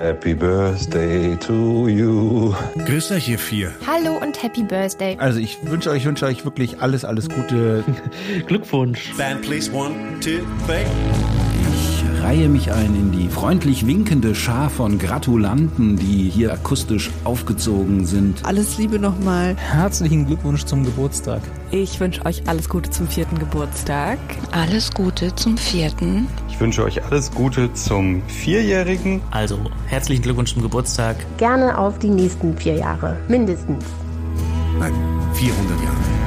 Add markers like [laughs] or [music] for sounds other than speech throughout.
Happy Birthday to you. Grüß euch, ihr vier. Hallo und Happy Birthday. Also ich wünsche euch, wünsche euch wirklich alles, alles Gute. [laughs] Glückwunsch. Band, please. One, two, three. Ich reihe mich ein in die freundlich winkende Schar von Gratulanten, die hier akustisch aufgezogen sind. Alles Liebe nochmal. Herzlichen Glückwunsch zum Geburtstag. Ich wünsche euch alles Gute zum vierten Geburtstag. Alles Gute zum vierten. Ich wünsche euch alles Gute zum Vierjährigen. Also, herzlichen Glückwunsch zum Geburtstag. Gerne auf die nächsten vier Jahre, mindestens. Nein, 400 Jahre.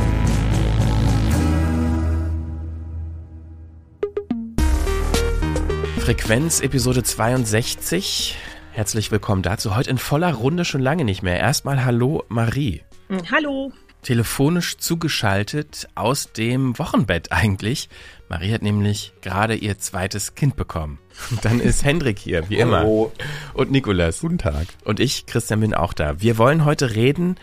Frequenz Episode 62. Herzlich willkommen dazu. Heute in voller Runde schon lange nicht mehr. Erstmal Hallo Marie. Hallo. Telefonisch zugeschaltet aus dem Wochenbett eigentlich. Marie hat nämlich gerade ihr zweites Kind bekommen. Und [laughs] dann ist Hendrik hier, wie immer. Hallo. Und Nikolas. Guten Tag. Und ich, Christian, bin auch da. Wir wollen heute reden.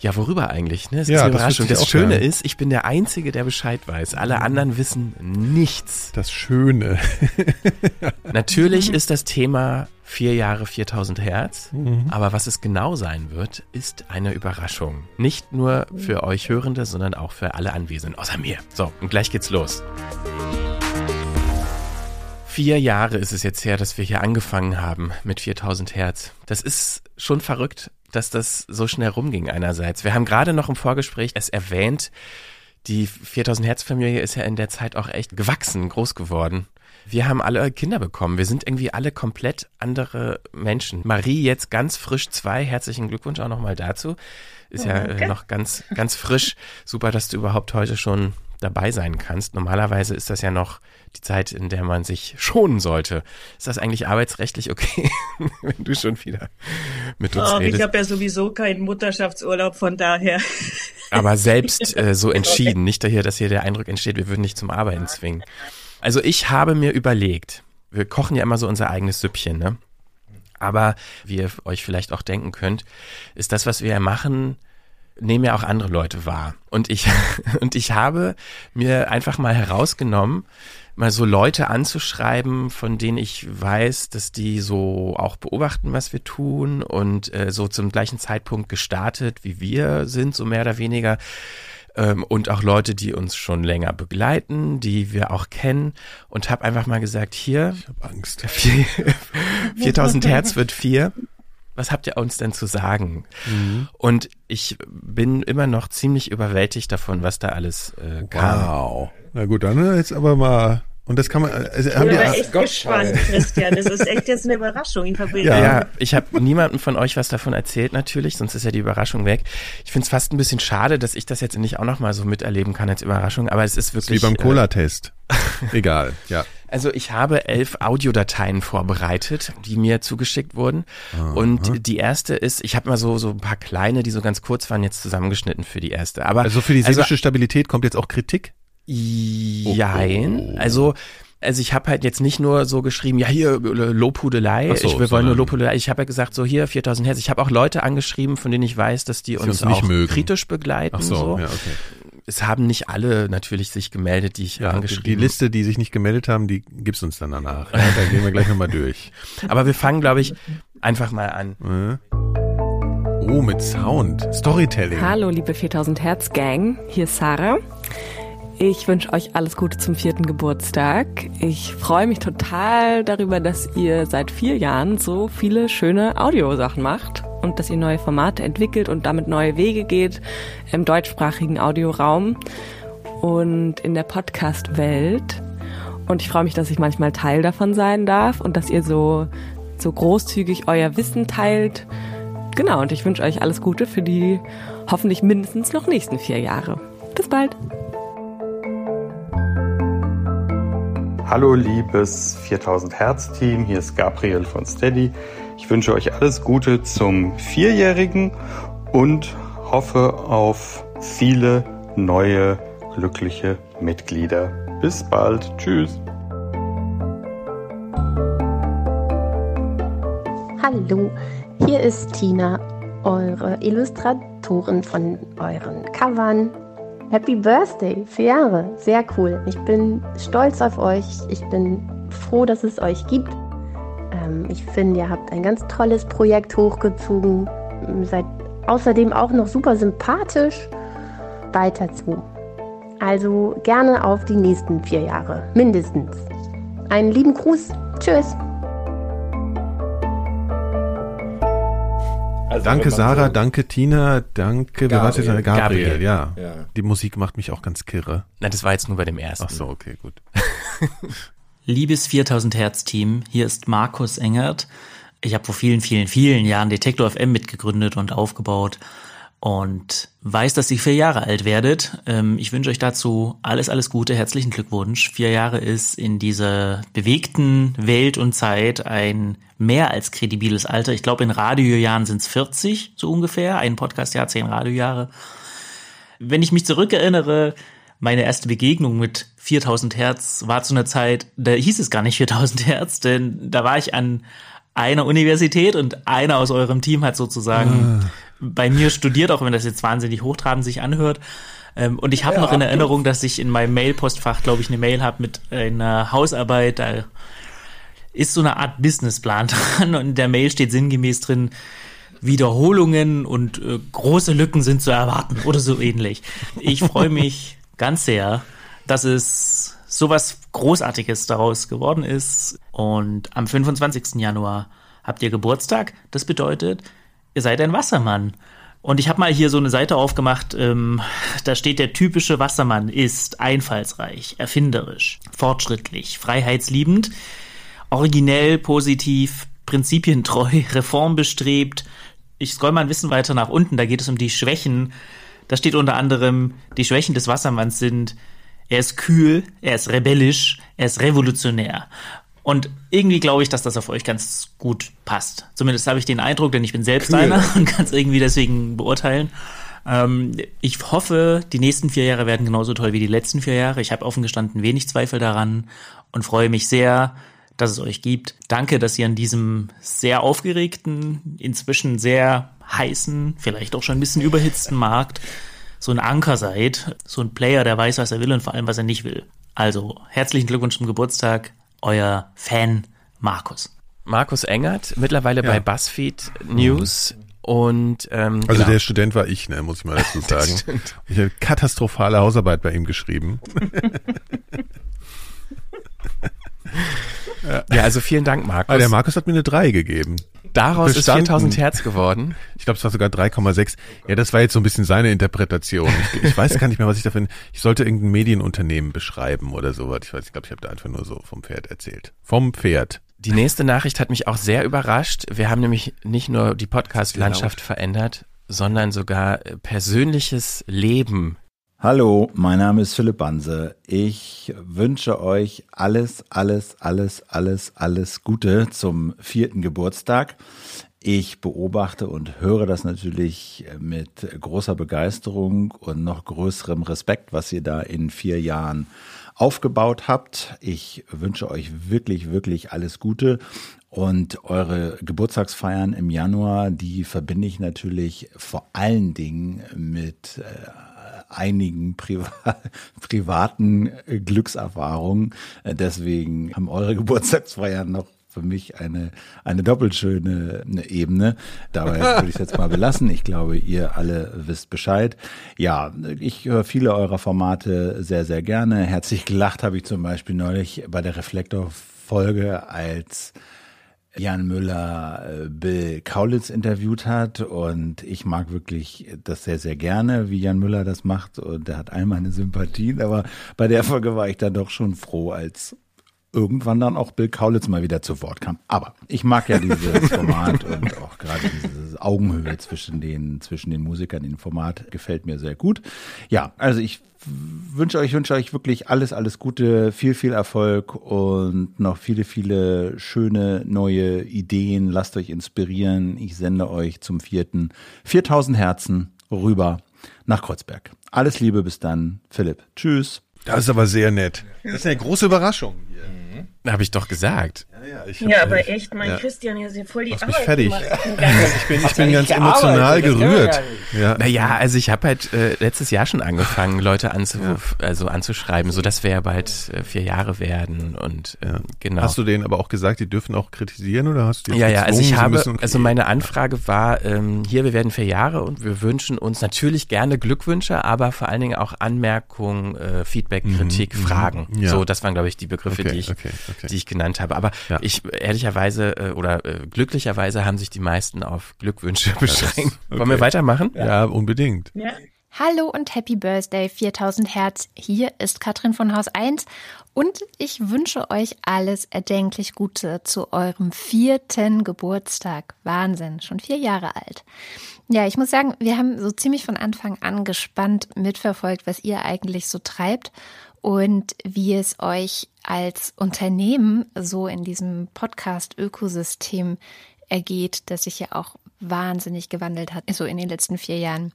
Ja, worüber eigentlich? Ne? Es Ja, ist eine das Überraschung. Das auch Schöne gerne. ist, ich bin der Einzige, der Bescheid weiß. Alle anderen wissen nichts. Das Schöne. [laughs] Natürlich ist das Thema vier Jahre 4000 Hertz, aber was es genau sein wird, ist eine Überraschung. Nicht nur für euch Hörende, sondern auch für alle Anwesenden, außer mir. So, und gleich geht's los. Vier Jahre ist es jetzt her, dass wir hier angefangen haben mit 4000 Hertz. Das ist schon verrückt, dass das so schnell rumging einerseits. Wir haben gerade noch im Vorgespräch es erwähnt, die 4000 Hertz Familie ist ja in der Zeit auch echt gewachsen, groß geworden. Wir haben alle Kinder bekommen. Wir sind irgendwie alle komplett andere Menschen. Marie jetzt ganz frisch zwei. Herzlichen Glückwunsch auch nochmal dazu. Ist ja noch ganz, ganz frisch. Super, dass du überhaupt heute schon dabei sein kannst. Normalerweise ist das ja noch die Zeit, in der man sich schonen sollte. Ist das eigentlich arbeitsrechtlich okay, [laughs] wenn du schon wieder mit uns Ach, ich redest? habe ja sowieso keinen Mutterschaftsurlaub, von daher. aber selbst äh, so [laughs] entschieden. Nicht daher, dass hier der Eindruck entsteht, wir würden nicht zum Arbeiten zwingen. Also ich habe mir überlegt, wir kochen ja immer so unser eigenes Süppchen, ne? Aber wie ihr euch vielleicht auch denken könnt, ist das, was wir ja machen, nehmen ja auch andere Leute wahr. Und ich, [laughs] und ich habe mir einfach mal herausgenommen, mal so Leute anzuschreiben, von denen ich weiß, dass die so auch beobachten, was wir tun und äh, so zum gleichen Zeitpunkt gestartet, wie wir sind, so mehr oder weniger. Ähm, und auch Leute, die uns schon länger begleiten, die wir auch kennen und habe einfach mal gesagt, hier, Ich habe Angst. [laughs] vier- 4000 Hertz wird vier. Was habt ihr uns denn zu sagen? Mhm. Und ich bin immer noch ziemlich überwältigt davon, was da alles äh, kam. Wow. Na gut, dann jetzt aber mal. Und das kann man. Also, Ich haben bin die, aber echt gespannt, Christian. Das ist echt jetzt eine Überraschung. Ich Ja. Ja, ich habe niemandem von euch was davon erzählt natürlich, sonst ist ja die Überraschung weg. Ich finde es fast ein bisschen schade, dass ich das jetzt nicht auch noch mal so miterleben kann als Überraschung, aber es ist das ist wie wirklich beim äh, Cola-Test. [laughs] Egal, ja. Also ich habe elf Audiodateien vorbereitet, die mir zugeschickt wurden. Und die erste ist, ich habe mal so so ein paar kleine, die so ganz kurz waren, jetzt zusammengeschnitten für die erste. Aber Also für die seelische Stabilität kommt jetzt auch Kritik. Jein. Also, also ich habe halt jetzt nicht nur so geschrieben, ja hier äh, Lobhudelei, so, ich wir wollen nur Lobhudelei. Ich habe ja gesagt, so hier 4000 Hertz. Ich habe auch Leute angeschrieben, von denen ich weiß, dass die uns, uns nicht auch mögen. kritisch begleiten. Ach so, so. ja, okay. Es haben nicht alle natürlich sich gemeldet, die ich Ja, angeschrieben die Liste, die sich nicht gemeldet haben, die gibt's uns dann danach. Ja, da gehen wir gleich nochmal durch. [laughs] Aber wir fangen, glaube ich, einfach mal an. Äh. Oh, mit Sound. Storytelling. Hallo, liebe 4000 Hertz Gang. Hier ist Sarah. Ich wünsche euch alles Gute zum vierten Geburtstag. Ich freue mich total darüber, dass ihr seit vier Jahren so viele schöne Audiosachen macht und dass ihr neue Formate entwickelt und damit neue Wege geht im deutschsprachigen Audioraum und in der Podcast-Welt. Und ich freue mich, dass ich manchmal Teil davon sein darf und dass ihr so, so großzügig euer Wissen teilt. Genau, und ich wünsche euch alles Gute für die hoffentlich mindestens noch nächsten vier Jahre. Bis bald. Hallo liebes 4000 Hertz Team, hier ist Gabriel von Steady. Ich wünsche euch alles Gute zum Vierjährigen und hoffe auf viele neue glückliche Mitglieder. Bis bald, tschüss. Hallo, hier ist Tina, eure Illustratorin von euren Covern. Happy Birthday, vier Jahre, sehr cool. Ich bin stolz auf euch. Ich bin froh, dass es euch gibt. Ähm, ich finde, ihr habt ein ganz tolles Projekt hochgezogen. Seid außerdem auch noch super sympathisch. Weiter so. Also gerne auf die nächsten vier Jahre, mindestens. Einen lieben Gruß. Tschüss. Also danke Sarah, so danke Tina, danke, wer war jetzt? Gabriel, Gabriel. Ja. ja. Die Musik macht mich auch ganz kirre. Nein, das war jetzt nur bei dem ersten. Ach so, okay, gut. [laughs] Liebes 4000 Hertz Team, hier ist Markus Engert. Ich habe vor vielen, vielen, vielen Jahren Detektor FM mitgegründet und aufgebaut und weiß, dass ihr vier Jahre alt werdet. Ähm, ich wünsche euch dazu alles, alles Gute, herzlichen Glückwunsch. Vier Jahre ist in dieser bewegten Welt und Zeit ein mehr als kredibiles Alter. Ich glaube, in Radiojahren sind es 40, so ungefähr. Ein Podcastjahr, zehn Radiojahre. Wenn ich mich zurückerinnere, meine erste Begegnung mit 4000 Hertz war zu einer Zeit, da hieß es gar nicht 4000 Hertz, denn da war ich an einer Universität und einer aus eurem Team hat sozusagen ah bei mir studiert, auch wenn das jetzt wahnsinnig hochtrabend sich anhört. Ähm, und ich habe ja, noch in Erinnerung, dass ich in meinem Mail-Postfach, glaube ich, eine Mail habe mit einer Hausarbeit. Da ist so eine Art Businessplan [laughs] dran und in der Mail steht sinngemäß drin, Wiederholungen und äh, große Lücken sind zu erwarten [laughs] oder so ähnlich. Ich freue mich ganz sehr, dass es sowas Großartiges daraus geworden ist. Und am 25. Januar habt ihr Geburtstag. Das bedeutet, ihr seid ein Wassermann. Und ich habe mal hier so eine Seite aufgemacht, ähm, da steht, der typische Wassermann ist einfallsreich, erfinderisch, fortschrittlich, freiheitsliebend, originell, positiv, prinzipientreu, [laughs] reformbestrebt. Ich scroll mal ein bisschen weiter nach unten, da geht es um die Schwächen. Da steht unter anderem, die Schwächen des Wassermanns sind, er ist kühl, er ist rebellisch, er ist revolutionär. Und irgendwie glaube ich, dass das auf euch ganz gut passt. Zumindest habe ich den Eindruck, denn ich bin selbst cool. einer [laughs] und kann es irgendwie deswegen beurteilen. Ähm, ich hoffe, die nächsten vier Jahre werden genauso toll wie die letzten vier Jahre. Ich habe offen gestanden wenig Zweifel daran und freue mich sehr, dass es euch gibt. Danke, dass ihr an diesem sehr aufgeregten, inzwischen sehr heißen, vielleicht auch schon ein bisschen überhitzten Markt so ein Anker seid, so ein Player, der weiß, was er will und vor allem, was er nicht will. Also herzlichen Glückwunsch zum Geburtstag euer Fan Markus. Markus Engert, mittlerweile ja. bei BuzzFeed News. Und ähm, also genau. der Student war ich, ne, muss ich mal dazu [laughs] sagen. ich habe katastrophale Hausarbeit bei ihm geschrieben. [laughs] ja. also vielen Dank, Markus. Ah, der Markus hat mir eine 3 gegeben. Daraus Bestanden. ist 4000 Hertz geworden. Ich glaube, es war sogar 3,6. Ja, das war jetzt so ein bisschen seine Interpretation. Ich, ich weiß gar nicht mehr, was ich dafür. Ich sollte irgendein Medienunternehmen beschreiben oder sowas. Ich weiß, ich glaube, ich habe da einfach nur so vom Pferd erzählt. Vom Pferd. Die nächste Nachricht hat mich auch sehr überrascht. Wir haben nämlich nicht nur die Podcast-Landschaft verändert, sondern sogar persönliches Leben Hallo, mein Name ist Philipp Banse. Ich wünsche euch alles, alles, alles, alles, alles Gute zum vierten Geburtstag. Ich beobachte und höre das natürlich mit großer Begeisterung und noch größerem Respekt, was ihr da in vier Jahren aufgebaut habt. Ich wünsche euch wirklich, wirklich alles Gute. Und eure Geburtstagsfeiern im Januar, die verbinde ich natürlich vor allen Dingen mit äh, einigen Priva [laughs] privaten Glückserfahrungen. Äh, deswegen haben eure [laughs] Geburtstagsfeiern noch für mich eine, eine doppelt schöne Ebene. Dabei [laughs] würde ich es jetzt mal belassen. Ich glaube, ihr alle wisst Bescheid. Ja, ich höre viele eurer Formate sehr, sehr gerne. Herzlich gelacht habe ich zum Beispiel neulich bei der Reflektor-Folge, als Jan Müller äh, Bill Kaulitz interviewt hat und ich mag wirklich das sehr, sehr gerne, wie Jan Müller das macht und er hat all meine Sympathien, aber bei der Folge war ich dann doch schon froh, als irgendwann dann auch Bill Kaulitz mal wieder zu Wort kam. Aber ich mag ja dieses [laughs] Format und auch gerade diese Augenhöhe zwischen den, zwischen den Musikern in dem Format gefällt mir sehr gut. Ja, also ich wünsche euch, wünsche euch wirklich alles, alles Gute, viel, viel Erfolg und noch viele, viele schöne neue Ideen. Lasst euch inspirieren. Ich sende euch zum vierten 4000 Herzen rüber nach Kreuzberg. Alles Liebe bis dann. Philipp. Tschüss. Das ist aber sehr nett. Das ist eine große Überraschung. Habe ich doch gesagt. Ja, aber echt, mein Christian, hier ist ja voll die Machst mich Arbeit fertig. gemacht. [laughs] Ich bin, ich bin ganz emotional gerührt. Ja. Naja, also ich habe halt äh, letztes Jahr schon angefangen, Leute anzu also anzuschreiben, so dass wir ja bald äh, vier Jahre werden und äh, genau. Hast du denen aber auch gesagt, die dürfen auch kritisieren oder hast du die ja, ja, also ich habe, müssen- also meine Anfrage war, ähm, hier, wir werden vier Jahre und wir wünschen uns natürlich gerne Glückwünsche, aber vor allen Dingen auch Anmerkungen, äh, Feedback, Mhm, Kritik, mhm, Fragen. ja. So, das waren, glaube ich, die Begriffe, Okay, die, ich, okay, okay. die ich genannt habe. Aber ich, ehrlicherweise äh, oder äh, glücklicherweise haben sich die meisten auf Glückwünsche [laughs] beschränkt. Wollen wir weitermachen? Ja, unbedingt. Ja. Hallo und Happy Birthday 4000 Hertz. Hier ist Katrin von Haus 1 und ich wünsche euch alles erdenklich Gute zu eurem vierten Geburtstag. Wahnsinn, schon vier Jahre alt. Ja, ich muss sagen, wir haben so ziemlich von Anfang an gespannt mitverfolgt, was ihr eigentlich so treibt und wie es euch als Unternehmen so in diesem Podcast-Ökosystem ergeht, das sich ja auch wahnsinnig gewandelt hat, so in den letzten vier Jahren.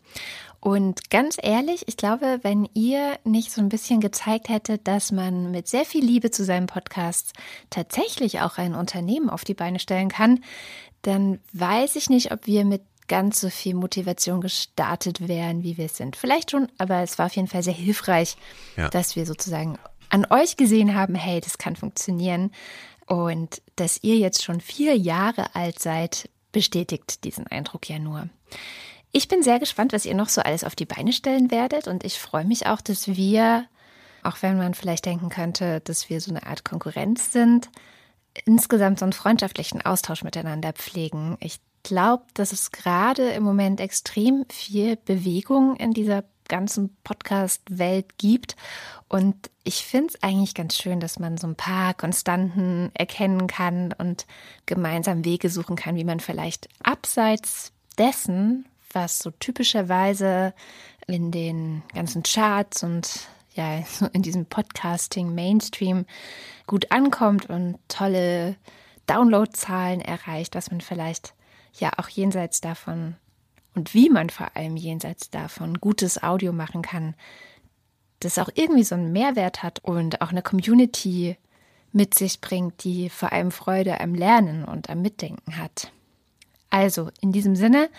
Und ganz ehrlich, ich glaube, wenn ihr nicht so ein bisschen gezeigt hättet, dass man mit sehr viel Liebe zu seinem Podcast tatsächlich auch ein Unternehmen auf die Beine stellen kann, dann weiß ich nicht, ob wir mit ganz so viel Motivation gestartet wären, wie wir es sind. Vielleicht schon, aber es war auf jeden Fall sehr hilfreich, Ja. dass wir sozusagen an euch gesehen haben, hey, das kann funktionieren. Und dass ihr jetzt schon vier Jahre alt seid, bestätigt diesen Eindruck ja nur. Ich bin sehr gespannt, was ihr noch so alles auf die Beine stellen werdet. Und ich freue mich auch, dass wir, auch wenn man vielleicht denken könnte, dass wir so eine Art Konkurrenz sind, insgesamt so einen freundschaftlichen Austausch miteinander pflegen. Ich glaube, dass es gerade im Moment extrem viel Bewegung in dieser ganzen Podcast-Welt gibt. Und ich finde es eigentlich ganz schön, dass man so ein paar Konstanten erkennen kann und gemeinsam Wege suchen kann, wie man vielleicht abseits dessen, was so typischerweise in den ganzen Charts und ja, [laughs] in diesem Podcasting Mainstream gut ankommt und tolle Downloadzahlen erreicht, was man vielleicht ja auch jenseits davon und wie man vor allem jenseits davon gutes Audio machen kann, das auch irgendwie so einen Mehrwert hat und auch eine Community mit sich bringt, die vor allem Freude am Lernen und am Mitdenken hat. Also in diesem Sinne,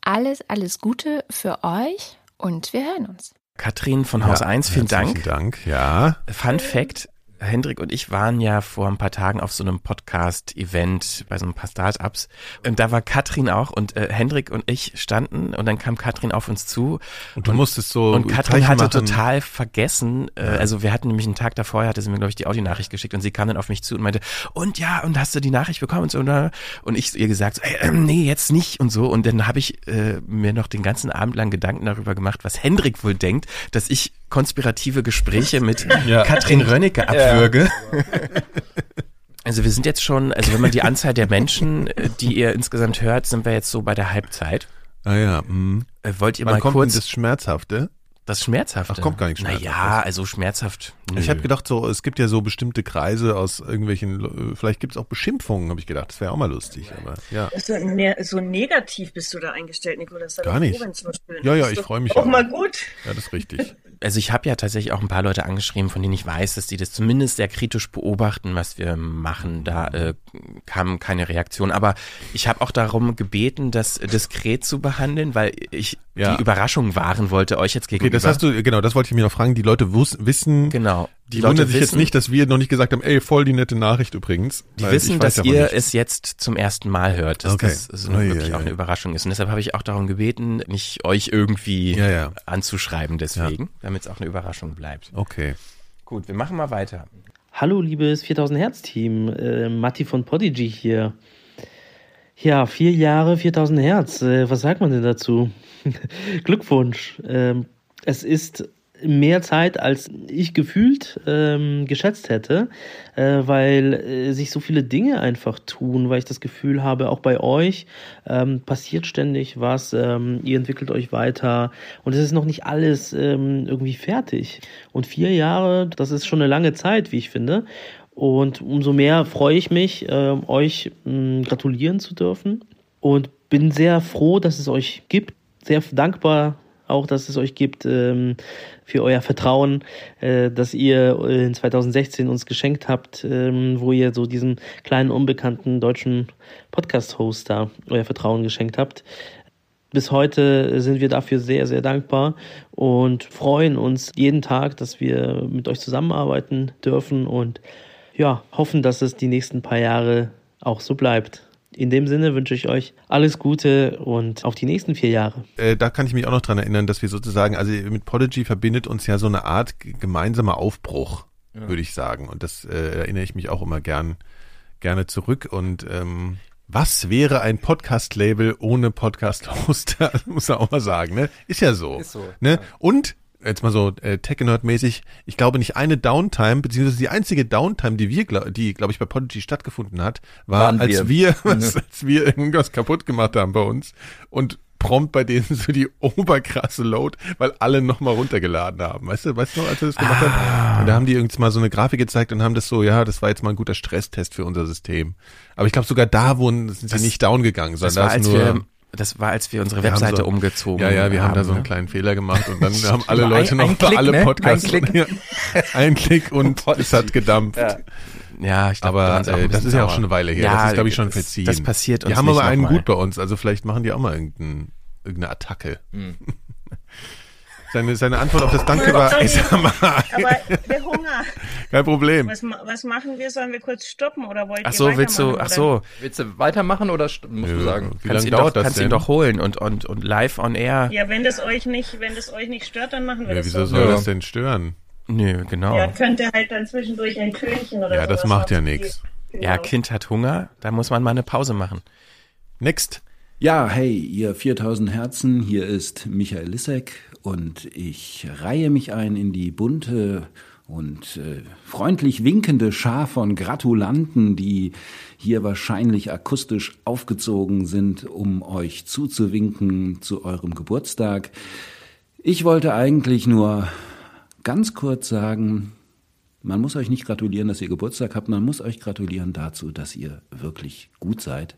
alles, alles Gute für euch und wir hören uns. Katrin von Haus Ja, 1, vielen Dank. herzlichen Dank, ja. Fun Fact, Hendrik und ich waren ja vor ein paar Tagen auf so einem Podcast-Event bei so ein paar Startups. Und da war Katrin auch und äh, Hendrik und ich standen und dann kam Katrin auf uns zu. Und du musstest so und Katrin hatte machen. total vergessen, äh, also wir hatten nämlich einen Tag davor, hatte sie mir glaube ich die Audionachricht geschickt und sie kam dann auf mich zu und meinte, und ja, und hast du die Nachricht bekommen und so und, äh, und ich ihr gesagt, so, ey, ähm, nee, jetzt nicht und so. Und dann habe ich äh, mir noch den ganzen Abend lang Gedanken darüber gemacht, was Hendrik wohl denkt, dass ich konspirative Gespräche mit Ja. [laughs] Katrin Rönnecke abwürge. [laughs] Also wir sind jetzt schon, also wenn man die Anzahl der Menschen, äh, die ihr insgesamt hört, sind wir jetzt so bei der Halbzeit. Ah ja, mh. Äh, Wollt ihr Wann mal kommt kurz denn das Schmerzhafte? das Schmerzhafte? Ach, kommt gar nicht schmerzhaft. Naja, also schmerzhaft. Nö. Ich habe gedacht, so es gibt ja so bestimmte Kreise aus irgendwelchen, äh, vielleicht gibt es auch Beschimpfungen, habe ich gedacht. Das wäre auch mal lustig, aber ja. So, ne, so negativ bist du da eingestellt, Nico. Das ist Gar nicht. froh, Ja, ja, ich freue mich Auch auch. mal gut. Ja, das ist richtig. Also ich habe ja tatsächlich auch ein paar Leute angeschrieben, von denen ich weiß, dass die das zumindest sehr kritisch beobachten, was wir machen. Da äh, kam keine Reaktion. Aber ich habe auch darum gebeten, das diskret zu behandeln, weil ich Ja. die Überraschung wahren wollte, euch jetzt gegenüber. Okay, das hast du, genau, das wollte ich mich noch fragen. Die Leute wissen, Genau. Die, Die wundern sich jetzt wissen- nicht, dass wir noch nicht gesagt haben, ey, voll die nette Nachricht übrigens. Die wissen, dass ihr nichts. es jetzt zum ersten Mal hört, dass Okay. das so Oh, ja, wirklich ja, auch eine ja. Überraschung ist. Und deshalb habe ich auch darum gebeten, nicht euch irgendwie Ja, ja. anzuschreiben deswegen, damit es auch eine Überraschung bleibt. Okay. Gut, wir machen mal weiter. Hallo, liebes 4000 Hertz-Team. Äh, Matti von Podigy hier. Ja, vier Jahre, 4000 Hertz. Äh, was sagt man denn dazu? [laughs] Glückwunsch. Ähm, es ist mehr Zeit, als ich gefühlt ähm, geschätzt hätte, äh, weil äh, sich so viele Dinge einfach tun, weil ich das Gefühl habe, auch bei euch ähm, passiert ständig was, ähm, ihr entwickelt euch weiter und es ist noch nicht alles ähm, irgendwie fertig. Und vier Jahre, das ist schon eine lange Zeit, wie ich finde. Und umso mehr freue ich mich, ähm, euch mh, gratulieren zu dürfen und bin sehr froh, dass es euch gibt. Sehr dankbar auch, dass es euch gibt, ähm, für euer Vertrauen, äh, dass ihr in 2016 uns geschenkt habt, ähm, wo ihr so diesen kleinen, unbekannten deutschen Podcast-Host da euer Vertrauen geschenkt habt. Bis heute sind wir dafür sehr, sehr dankbar und freuen uns jeden Tag, dass wir mit euch zusammenarbeiten dürfen und ja, hoffen, dass es die nächsten paar Jahre auch so bleibt. In dem Sinne wünsche ich euch alles Gute und auf die nächsten vier Jahre. Äh, da kann ich mich auch noch dran erinnern, dass wir sozusagen, also mit Podigy verbindet uns ja so eine Art gemeinsamer Aufbruch, ja. würde ich sagen. Und das äh, erinnere ich mich auch immer gern, gerne zurück. Und ähm, was wäre ein Podcast-Label ohne Podcast-Hoster? [laughs] Muss man auch mal sagen, ne? Ist ja so. Ist so. Ne? Ja. Und jetzt mal so äh, Tech-Nerd-mäßig, ich glaube nicht eine Downtime, beziehungsweise die einzige Downtime, die wir, die, glaube ich, bei Podigy stattgefunden hat, war, Waren als wir, wir was, [laughs] als wir irgendwas kaputt gemacht haben bei uns und prompt bei denen so die [laughs] oberkrasse Load, weil alle nochmal runtergeladen haben. Weißt du, weißt du noch, als wir das gemacht ah. haben? Und da haben die irgendwie mal so eine Grafik gezeigt und haben das so, ja, das war jetzt mal ein guter Stresstest für unser System. Aber ich glaube sogar da wurden, sind sie das, nicht down gegangen, sondern da ist nur, wir, das war, als wir unsere wir Webseite so, umgezogen haben. Ja, ja, wir haben, haben da so einen ne? kleinen Fehler gemacht und dann [laughs] haben alle Leute ein, noch ein Klick, alle ne? Podcasts. Ein Klick, [laughs] ein Klick und [laughs] es hat gedampft. Ja. Ja, ich glaube, aber äh, das ist ja auch schon eine Weile her. Ja, das ist, glaube ich, schon verziehen. Das passiert uns Die haben aber einen gut bei uns. Also vielleicht machen die auch mal irgendein, irgendeine Attacke. Hm. Seine, seine Antwort auf das Danke war, ey, sag mal. Aber der Hunger. Kein Problem. Was, was machen wir? Sollen wir kurz stoppen oder wollt ach so, ihr willst du, ach so. Willst du weitermachen oder musst ja, du sagen? Wie lange dauert doch, das Kannst denn? ihn doch holen und, und, und live on air. Ja, wenn das euch nicht, wenn das euch nicht stört, dann machen wir ja, das wieso so. soll das denn stören? Nö, genau. Ja, könnte halt dann zwischendurch ein Tönchen oder so. Ja, das macht ja nichts. Genau. Ja, Kind hat Hunger, da muss man mal eine Pause machen. Next. Ja, hey, ihr 4000 Herzen, hier ist Michael Lissek und ich reihe mich ein in die bunte und äh, freundlich winkende Schar von Gratulanten, die hier wahrscheinlich akustisch aufgezogen sind, um euch zuzuwinken zu eurem Geburtstag. Ich wollte eigentlich nur ganz kurz sagen, man muss euch nicht gratulieren, dass ihr Geburtstag habt, man muss euch gratulieren dazu, dass ihr wirklich gut seid.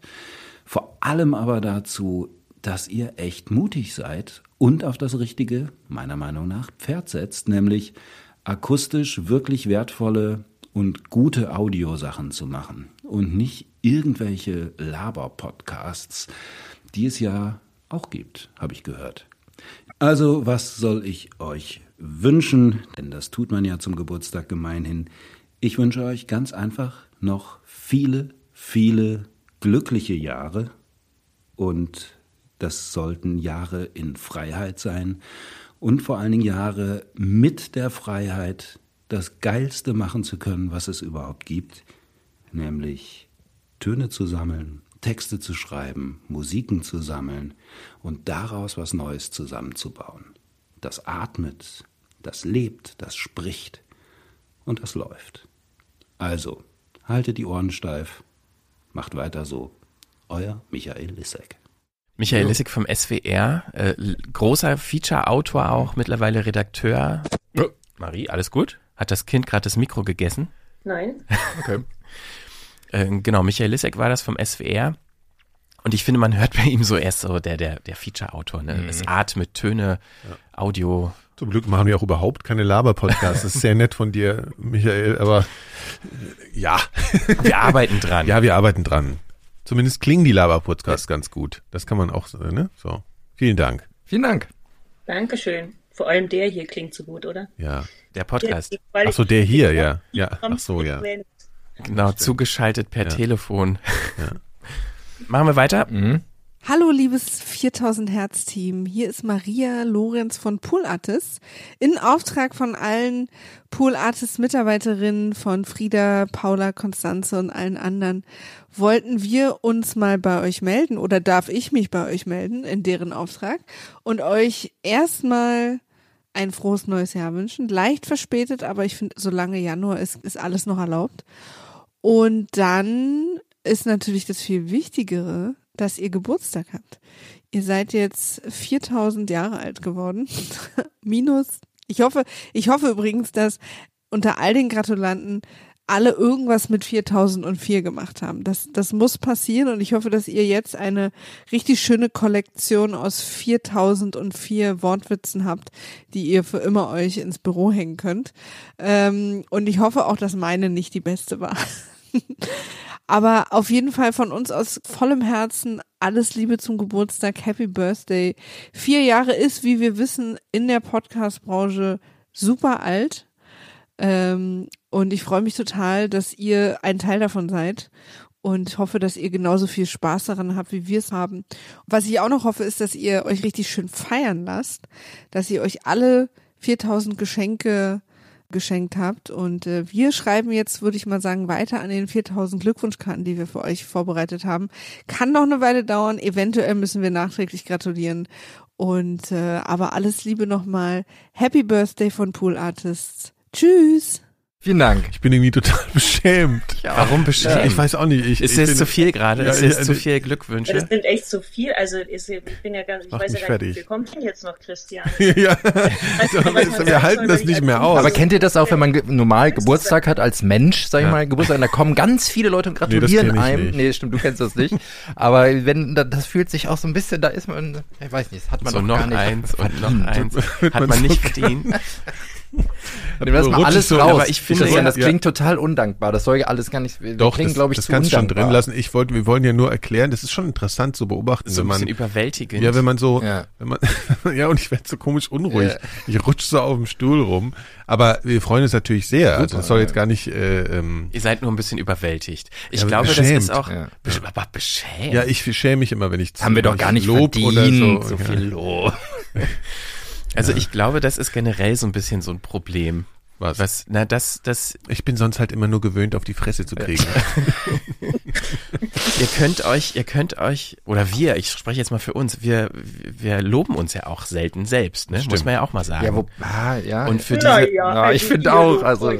Vor allem aber dazu, dass ihr echt mutig seid und auf das richtige, meiner Meinung nach, Pferd setzt, nämlich akustisch wirklich wertvolle und gute Audiosachen zu machen und nicht irgendwelche Laber-Podcasts, die es ja auch gibt, habe ich gehört. Also, was soll ich euch wünschen? Denn das tut man ja zum Geburtstag gemeinhin. Ich wünsche euch ganz einfach noch viele, viele glückliche Jahre und das sollten Jahre in Freiheit sein und vor allen Dingen Jahre mit der Freiheit, das Geilste machen zu können, was es überhaupt gibt, nämlich Töne zu sammeln, Texte zu schreiben, Musiken zu sammeln und daraus was Neues zusammenzubauen. Das atmet, das lebt, das spricht und das läuft. Also, haltet die Ohren steif Macht weiter so. Euer Michael Lissek. Michael Lissek vom SWR, äh, großer Feature-Autor auch, mittlerweile Redakteur. Ja. Marie, alles gut? Hat das Kind gerade das Mikro gegessen? Nein. [laughs] Okay. äh, genau, Michael Lissek war das vom SWR. Und ich finde, man hört bei ihm so erst so der, der, der Feature-Autor, ne? Mhm. Es atmet Töne, ja. Audio. Zum Glück machen wir auch überhaupt keine Laber-Podcasts. Das ist sehr nett von dir, Michael, aber ja. Wir arbeiten dran. Ja, wir arbeiten dran. Zumindest klingen die Laber-Podcasts ja. ganz gut. Das kann man auch, ne? So. Vielen Dank. Vielen Dank. Dankeschön. Vor allem der hier klingt so gut, oder? Ja. Der Podcast. Ach so, der hier, ja. Ja. Ach so, ja. Genau, zugeschaltet per ja. Telefon. Ja. Machen wir weiter. Mhm. Hallo liebes 4000 Hertz Team, hier ist Maria Lorenz von Pool Artists in Auftrag von allen Pool Artists Mitarbeiterinnen von Frieda, Paula, Konstanze und allen anderen wollten wir uns mal bei euch melden oder darf ich mich bei euch melden in deren Auftrag und euch erstmal ein frohes neues Jahr wünschen. Leicht verspätet, aber ich finde, solange Januar ist, ist alles noch erlaubt. Und dann ist natürlich das viel Wichtigere, dass ihr Geburtstag habt. Ihr seid jetzt 4000 Jahre alt geworden. [laughs] Minus. Ich hoffe, ich hoffe übrigens, dass unter all den Gratulanten alle irgendwas mit 4004 gemacht haben. Das, das muss passieren und ich hoffe, dass ihr jetzt eine richtig schöne Kollektion aus 4004 Wortwitzen habt, die ihr für immer euch ins Büro hängen könnt. Ähm, und ich hoffe auch, dass meine nicht die beste war. [laughs] Aber auf jeden Fall von uns aus vollem Herzen alles Liebe zum Geburtstag, Happy Birthday. Vier Jahre ist, wie wir wissen, in der Podcast-Branche super alt. Ähm, und ich freue mich total, dass ihr ein Teil davon seid und hoffe, dass ihr genauso viel Spaß daran habt, wie wir es haben. Was ich auch noch hoffe, ist, dass ihr euch richtig schön feiern lasst, dass ihr euch alle 4000 Geschenke geschenkt habt. Und äh, wir schreiben jetzt, würde ich mal sagen, weiter an den 4000 Glückwunschkarten, die wir für euch vorbereitet haben. Kann noch eine Weile dauern. Eventuell müssen wir nachträglich gratulieren. Und äh, aber alles Liebe nochmal. Happy Birthday von Pool Artists. Tschüss. Vielen Dank. Ich bin irgendwie total [laughs] beschämt. Warum beschämt? Ja, ich weiß auch nicht. Ich, ist ich bin- zu viel gerade? Ja, ist ja, zu ja, viel Glückwünsche? Das sind echt zu viel. Also ist, ich bin ja ganz, ich Mach weiß ja gar nicht, fertig. wie kommt denn jetzt noch, Christian? [laughs] ja, Also, man wir halten das nicht ich mehr aus. Aber kennt ihr das auch, wenn man normal Geburtstag hat als Mensch, sag ich Ja. mal, Geburtstag, da kommen ganz viele Leute und Nee, gratulieren ich einem. nicht. Nee, stimmt, du kennst das nicht. Aber wenn da- das fühlt sich auch so ein bisschen, da ist man, ich weiß nicht, das hat man so noch gar nicht eins und noch eins. Hat man nicht verdient. [laughs] [laughs] Nimm das mal Rutscht alles so- raus. aber ich finde das, ja- das ja. klingt total undankbar. Das soll ja alles gar nicht, wir Doch, klingen, das, glaube ich, das zu kannst du schon drin lassen. Ich wollte, wir wollen ja nur erklären, das ist schon interessant zu beobachten, So wenn ein man, bisschen überwältigend. ja, wenn man so, Ja. wenn man, [laughs] ja, und ich werde so komisch unruhig. Ja. Ich rutsche so auf dem Stuhl rum. Aber wir freuen uns natürlich sehr. also Super, das soll jetzt ja. gar nicht, äh, ähm, Ihr seid nur ein bisschen überwältigt. Ich Ja, glaube, das beschämt. ist auch, Ja. besch aber beschämt. ja, ich schäme mich immer, wenn ich haben wir doch gar ich nicht Lob verdient, oder so. so ja. viel Lob. [laughs] Also ich glaube, das ist generell so ein bisschen so ein Problem. Was? Was, na, das, das, Ich bin sonst halt immer nur gewöhnt, auf die Fresse zu kriegen. [laughs] ihr könnt euch, ihr könnt euch, oder wir, ich spreche jetzt mal für uns, wir, wir loben uns ja auch selten selbst, ne? Muss man ja auch mal sagen. Ja, wo, ah, ja. Und für diese, Naja, Na, ich finde auch, also-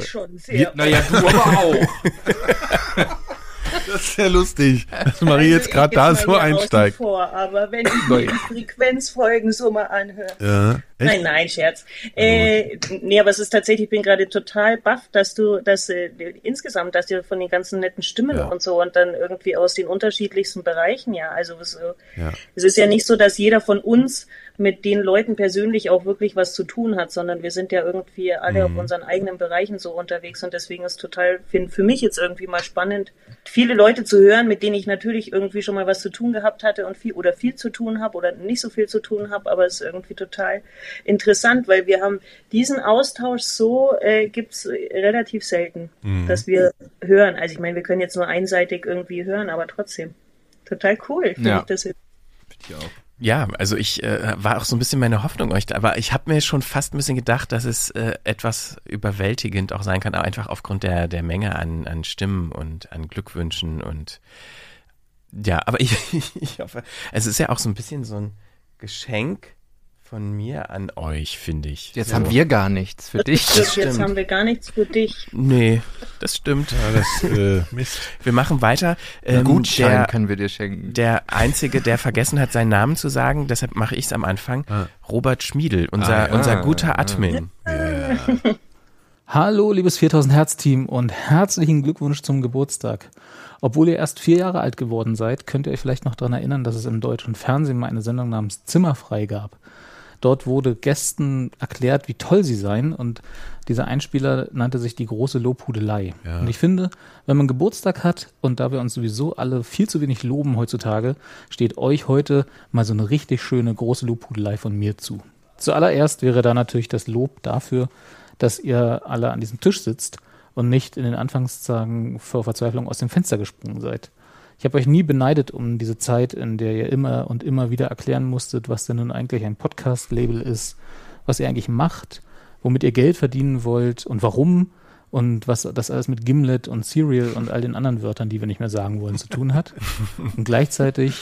naja, du aber auch. [laughs] Das ist ja lustig, dass Marie jetzt Also gerade ich da so einsteigt. Vor, aber wenn ich mir die Frequenzfolgen so mal anhöre. Ja, echt? Nein, nein, Scherz. Äh, nee, aber es ist tatsächlich, ich bin gerade total baff, dass du, dass äh, insgesamt, dass dir von den ganzen netten Stimmen Ja. und so und dann irgendwie aus den unterschiedlichsten Bereichen, ja, also was, äh, Ja. es ist ja nicht so, dass jeder von uns mit den Leuten persönlich auch wirklich was zu tun hat, sondern wir sind ja irgendwie alle Mhm. auf unseren eigenen Bereichen so unterwegs und deswegen ist total für, für mich jetzt irgendwie mal spannend, viele Leute zu hören, mit denen ich natürlich irgendwie schon mal was zu tun gehabt hatte und viel oder viel zu tun habe oder nicht so viel zu tun habe, aber es ist irgendwie total interessant, weil wir haben diesen Austausch so äh, gibt's relativ selten, Mhm. dass wir hören. Also ich meine, wir können jetzt nur einseitig irgendwie hören, aber trotzdem total cool. Finde Ja. ich das jetzt. Ja, also ich äh, war auch so ein bisschen meine Hoffnung euch, aber ich habe mir schon fast ein bisschen gedacht, dass es äh, etwas überwältigend auch sein kann, aber einfach aufgrund der der Menge an an Stimmen und an Glückwünschen und ja, aber ich, [laughs] ich hoffe, es ist ja auch so ein bisschen so ein Geschenk von mir an euch, finde ich. Jetzt so. haben wir gar nichts für dich. [laughs] Das jetzt haben wir gar nichts für dich. Nee, das stimmt. Ja, das, äh, [laughs] Mist. Wir machen weiter. Einen Ähm, Gutschein der, können wir dir schenken. der Einzige, der vergessen hat, seinen Namen zu sagen, deshalb mache ich es am Anfang. Ah. Robert Schmiedel, unser, Ah, ja. unser guter Admin. [laughs] Hallo, liebes 4000 Hertz Team und herzlichen Glückwunsch zum Geburtstag. Obwohl ihr erst vier Jahre alt geworden seid, könnt ihr euch vielleicht noch daran erinnern, dass es im deutschen Fernsehen mal eine Sendung namens Zimmerfrei gab. Dort wurde Gästen erklärt, wie toll sie seien und dieser Einspieler nannte sich die große Lobhudelei. Ja. Und ich finde, wenn man Geburtstag hat und da wir uns sowieso alle viel zu wenig loben heutzutage, steht euch heute mal so eine richtig schöne große Lobhudelei von mir zu. Zuallererst wäre da natürlich das Lob dafür, dass ihr alle an diesem Tisch sitzt und nicht in den Anfangstagen vor Verzweiflung aus dem Fenster gesprungen seid. Ich habe euch nie beneidet um diese Zeit, in der ihr immer und immer wieder erklären musstet, was denn nun eigentlich ein Podcast-Label ist, was ihr eigentlich macht, womit ihr Geld verdienen wollt und warum und was das alles mit Gimlet und Serial und all den anderen Wörtern, die wir nicht mehr sagen wollen, zu tun hat. [laughs] Und gleichzeitig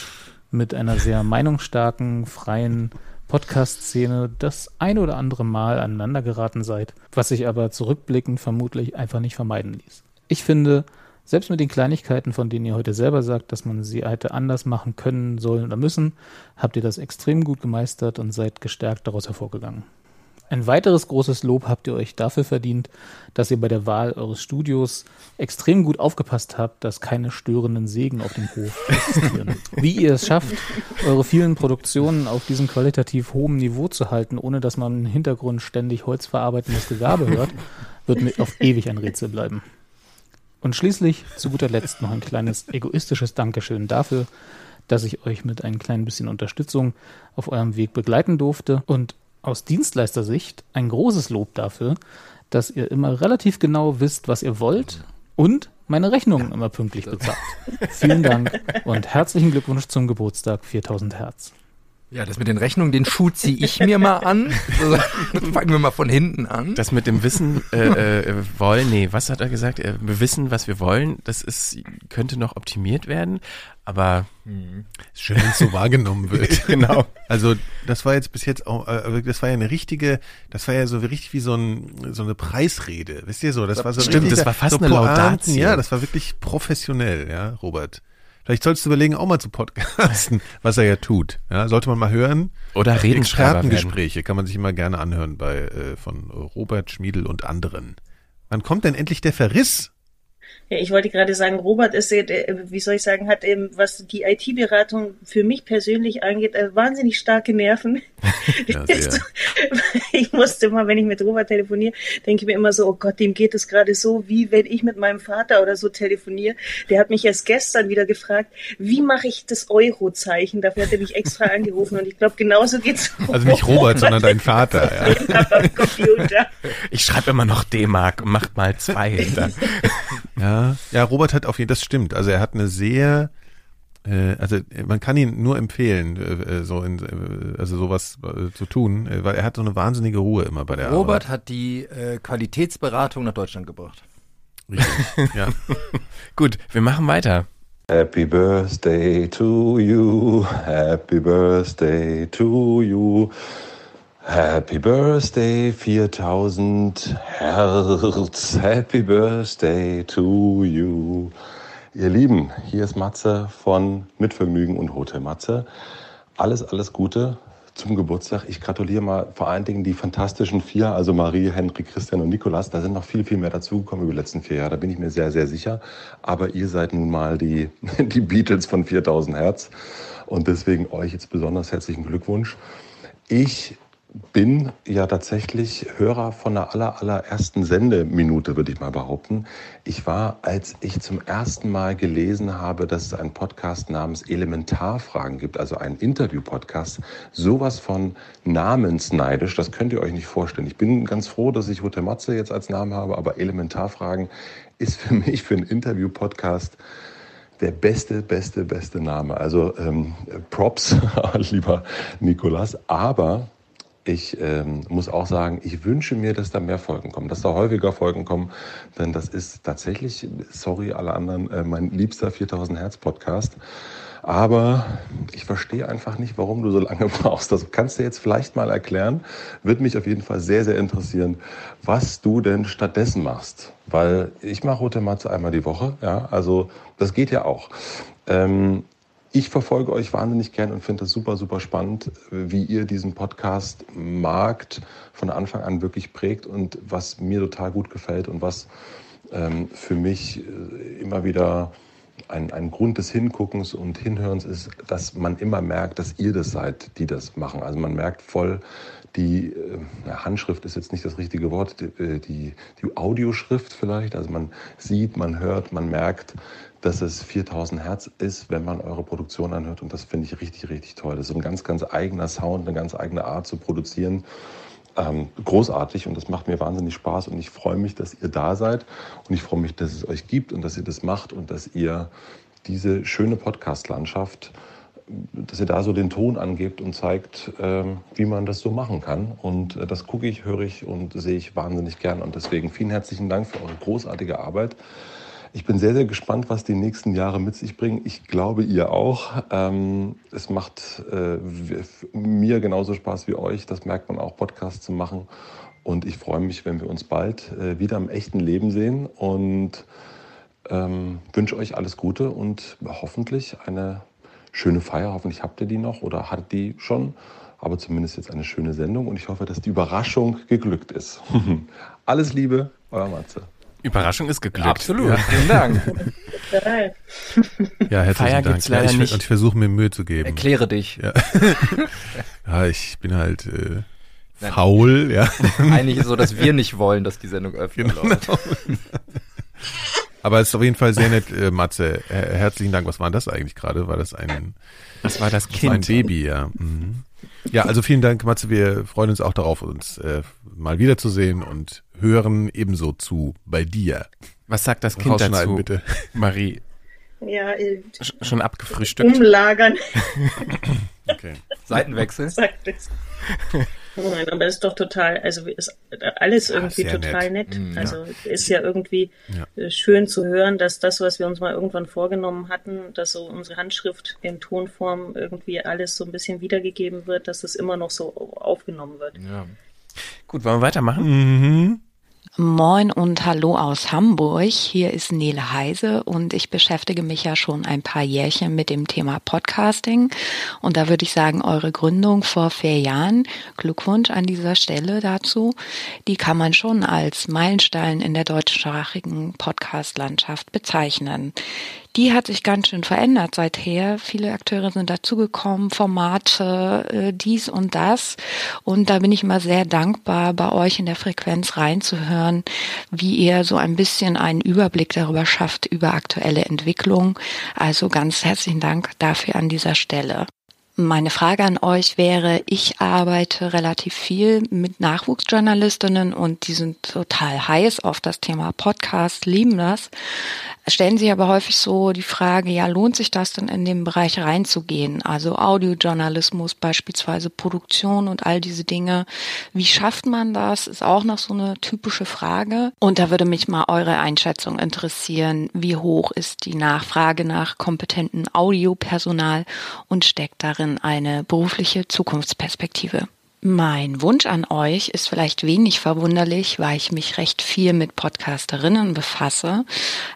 mit einer sehr meinungsstarken, freien Podcast-Szene das ein oder andere Mal aneinander geraten seid, was sich aber zurückblickend vermutlich einfach nicht vermeiden ließ. Ich finde, selbst mit den Kleinigkeiten, von denen ihr heute selber sagt, dass man sie hätte anders machen können, sollen oder müssen, habt ihr das extrem gut gemeistert und seid gestärkt daraus hervorgegangen. Ein weiteres großes Lob habt ihr euch dafür verdient, dass ihr bei der Wahl eures Studios extrem gut aufgepasst habt, dass keine störenden Sägen auf dem Hof existieren. Wie ihr es schafft, eure vielen Produktionen auf diesem qualitativ hohen Niveau zu halten, ohne dass man im Hintergrund ständig holzverarbeitendes Gewerbe hört, wird mir auf ewig ein Rätsel bleiben. Und schließlich, zu guter Letzt, noch ein kleines egoistisches Dankeschön dafür, dass ich euch mit ein klein bisschen Unterstützung auf eurem Weg begleiten durfte und aus Dienstleistersicht ein großes Lob dafür, dass ihr immer relativ genau wisst, was ihr wollt und meine Rechnungen immer pünktlich bezahlt. Vielen Dank und herzlichen Glückwunsch zum Geburtstag 4000 Hertz. Ja, das mit den Rechnungen, den Schuh ziehe ich mir mal an. Also, [laughs] fangen wir mal von hinten an. Das mit dem Wissen äh, äh, wollen, nee, was hat er gesagt? Äh, wir wissen, was wir wollen. Das ist könnte noch optimiert werden, aber mhm. schön, wenn es so wahrgenommen wird. [laughs] genau. Also das war jetzt bis jetzt auch, äh, das war ja eine richtige, das war ja so richtig wie so, ein, so eine Preisrede, wisst ihr so? Das war so Stimmt, richtig, das war fast so eine Laudatio. Ja, das war wirklich professionell, ja, Robert. Vielleicht sollst du überlegen, auch mal zu podcasten, [laughs] was er ja tut. Ja, sollte man mal hören. Oder Redenschreiber Expertengespräche kann man sich immer gerne anhören bei äh, von Robert Schmiedel und anderen. Wann kommt denn endlich der Verriss? Ja, ich wollte gerade sagen, Robert ist, äh, wie soll ich sagen, hat eben, was die IT-Beratung für mich persönlich angeht, äh, wahnsinnig starke Nerven. [laughs] Ja, [laughs] ich musste immer, wenn ich mit Robert telefoniere, denke ich mir immer so, oh Gott, dem geht es gerade so, wie wenn ich mit meinem Vater oder so telefoniere. Der hat mich erst gestern wieder gefragt, wie mache ich das Euro-Zeichen? Dafür hat er mich extra [laughs] angerufen und ich glaube, genauso geht's. Also nicht Robert, sondern dein Vater. Ja. ich schreibe immer noch D-Mark und macht mal zwei hinter. Ja, ja, Robert hat auf jeden Fall, das stimmt. Also er hat eine sehr, äh, also man kann ihn nur empfehlen, äh, so in, äh, also sowas äh, zu tun, äh, weil er hat so eine wahnsinnige Ruhe immer bei der Robert Arbeit. hat die äh, Qualitätsberatung nach Deutschland gebracht. Richtig, ja. [laughs] Gut, wir machen weiter. Happy Birthday to you, Happy Birthday to you. Happy Birthday 4000 Herz, Happy Birthday to you. Ihr Lieben, hier ist Matze von Mitvergnügen und Hotel Matze. Alles, alles Gute zum Geburtstag. Ich gratuliere mal vor allen Dingen die fantastischen vier, also Marie, Henrik, Christian und Nikolas. Da sind noch viel, viel mehr dazugekommen über die letzten vier Jahre. Da bin ich mir sehr, sehr sicher. Aber ihr seid nun mal die, [laughs] die Beatles von 4000 Hertz. Und deswegen euch jetzt besonders herzlichen Glückwunsch. Ich bin ja tatsächlich Hörer von der aller, allerersten Sendeminute, würde ich mal behaupten. Ich war, als ich zum ersten Mal gelesen habe, dass es einen Podcast namens Elementarfragen gibt, also einen Interview-Podcast, sowas von namensneidisch, das könnt ihr euch nicht vorstellen. Ich bin ganz froh, dass ich Hotel Matze jetzt als Namen habe, aber Elementarfragen ist für mich für einen Interview-Podcast der beste, beste, beste Name. Also ähm, Props, [laughs] lieber Nikolas. Aber ich ähm, muss auch sagen, ich wünsche mir, dass da mehr Folgen kommen, dass da häufiger Folgen kommen, denn das ist tatsächlich, sorry alle anderen, äh, mein liebster 4000 Hertz Podcast. Aber ich verstehe einfach nicht, warum du so lange [laughs] brauchst. Das kannst du jetzt vielleicht mal erklären. Würde mich auf jeden Fall sehr, sehr interessieren, was du denn stattdessen machst. Weil ich mache Rote Matze einmal die Woche. Ja, also das geht ja auch. Ähm, ich verfolge euch wahnsinnig gern und finde das super, super spannend, wie ihr diesen Podcast-Markt von Anfang an wirklich prägt und was mir total gut gefällt und was ähm, für mich äh, immer wieder ein, ein Grund des Hinguckens und Hinhörens ist, dass man immer merkt, dass ihr das seid, die das machen. Also man merkt voll, die äh, ja, Handschrift ist jetzt nicht das richtige Wort, die, äh, die, die Audioschrift vielleicht. Also man sieht, man hört, man merkt, dass es 4000 Hertz ist, wenn man eure Produktion anhört. Und das finde ich richtig, richtig toll. Das ist ein ganz, ganz eigener Sound, eine ganz eigene Art zu produzieren. Ähm, großartig und das macht mir wahnsinnig Spaß und ich freue mich, dass ihr da seid und ich freue mich, dass es euch gibt und dass ihr das macht und dass ihr diese schöne Podcast-Landschaft, dass ihr da so den Ton angebt und zeigt, ähm, wie man das so machen kann. Und äh, das gucke ich, höre ich und sehe ich wahnsinnig gern. Und deswegen vielen herzlichen Dank für eure großartige Arbeit. Ich bin sehr, sehr gespannt, was die nächsten Jahre mit sich bringen. Ich glaube, ihr auch. Ähm, es macht äh, mir genauso Spaß wie euch. Das merkt man auch, Podcasts zu machen. Und ich freue mich, wenn wir uns bald äh, wieder im echten Leben sehen. Und ähm, wünsche euch alles Gute und hoffentlich eine schöne Feier. Hoffentlich habt ihr die noch oder hattet die schon. Aber zumindest jetzt eine schöne Sendung und ich hoffe, dass die Überraschung geglückt ist. [laughs] Alles Liebe, euer Matze. Überraschung ist geglückt. Absolut. Ja. Vielen Dank. Ja, herzlichen Feier Dank. Ja, leider ich, nicht. Und ich versuche mir Mühe zu geben. Erkläre dich. Ja, [laughs] ja ich bin halt äh, Nein. faul. Ja. Eigentlich ist so, dass wir nicht wollen, dass die Sendung öffnet. Genau. Aber es ist auf jeden Fall sehr nett, äh, Matze. Her herzlichen Dank. Was war das eigentlich gerade? War das ein Das war das Das war ein Kind. Baby, ja. Mhm. Ja, also vielen Dank, Matze. Wir freuen uns auch darauf, uns äh, mal wiederzusehen und hören ebenso zu bei dir. Was sagt das Kind dazu, bitte. [laughs] Marie? Ja, äh, Sch- Schon abgefrühstückt? umlagern. [laughs] Okay. Seitenwechsel. [laughs] sagt es. Nein, aber es ist doch total, also ist alles Ja, irgendwie sehr total nett. nett. Mhm, ja. Also ist ja irgendwie Ja. äh, schön zu hören, dass das, was wir uns mal irgendwann vorgenommen hatten, dass so unsere Handschrift in Tonform irgendwie alles so ein bisschen wiedergegeben wird, dass das immer noch so aufgenommen wird. Ja. Gut, wollen wir weitermachen? Mhm. Moin und hallo aus Hamburg. Hier ist Nele Heise und ich beschäftige mich ja schon ein paar Jährchen mit dem Thema Podcasting. Und da würde ich sagen, eure Gründung vor vier Jahren, Glückwunsch an dieser Stelle dazu, die kann man schon als Meilenstein in der deutschsprachigen Podcast-Landschaft bezeichnen. Die hat sich ganz schön verändert seither. Viele Akteure sind dazugekommen, Formate, äh, dies und das. Und da bin ich immer sehr dankbar, bei euch in der Frequenz reinzuhören, wie ihr so ein bisschen einen Überblick darüber schafft, über aktuelle Entwicklung. Also ganz herzlichen Dank dafür an dieser Stelle. Meine Frage an euch wäre, ich arbeite relativ viel mit Nachwuchsjournalistinnen und die sind total heiß auf das Thema Podcast, lieben das. Stellen sich aber häufig so die Frage, ja, lohnt sich das denn in den Bereich reinzugehen? Also Audiojournalismus beispielsweise, Produktion und all diese Dinge. Wie schafft man das? Ist auch noch so eine typische Frage. Und da würde mich mal eure Einschätzung interessieren. Wie hoch ist die Nachfrage nach kompetenten Audiopersonal und steckt darin eine berufliche Zukunftsperspektive? Mein Wunsch an euch ist vielleicht wenig verwunderlich, weil ich mich recht viel mit Podcasterinnen befasse,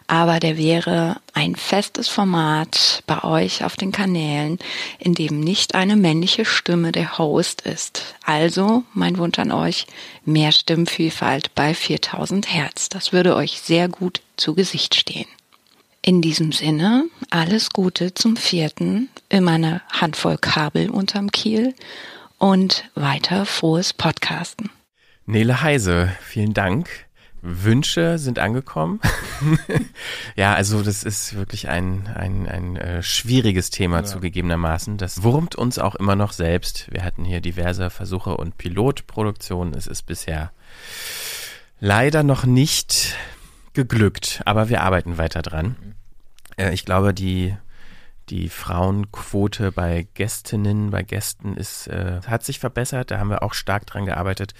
aber der wäre ein festes Format bei euch auf den Kanälen, in dem nicht eine männliche Stimme der Host ist. Also mein Wunsch an euch, mehr Stimmvielfalt bei 4000 Hertz. Das würde euch sehr gut zu Gesicht stehen. In diesem Sinne, alles Gute zum vierten, immer eine Handvoll Kabel unterm Kiel und weiter frohes Podcasten. Nele Heise, vielen Dank. Wünsche sind angekommen. [laughs] ja, also das ist wirklich ein, ein, ein äh, schwieriges Thema Ja. zugegebenermaßen. Das wurmt uns auch immer noch selbst. Wir hatten hier diverse Versuche und Pilotproduktionen. Es ist bisher leider noch nicht geglückt, aber wir arbeiten weiter dran. Äh, ich glaube, die die Frauenquote bei Gästinnen, bei Gästen ist, äh, hat sich verbessert. Da haben wir auch stark dran gearbeitet.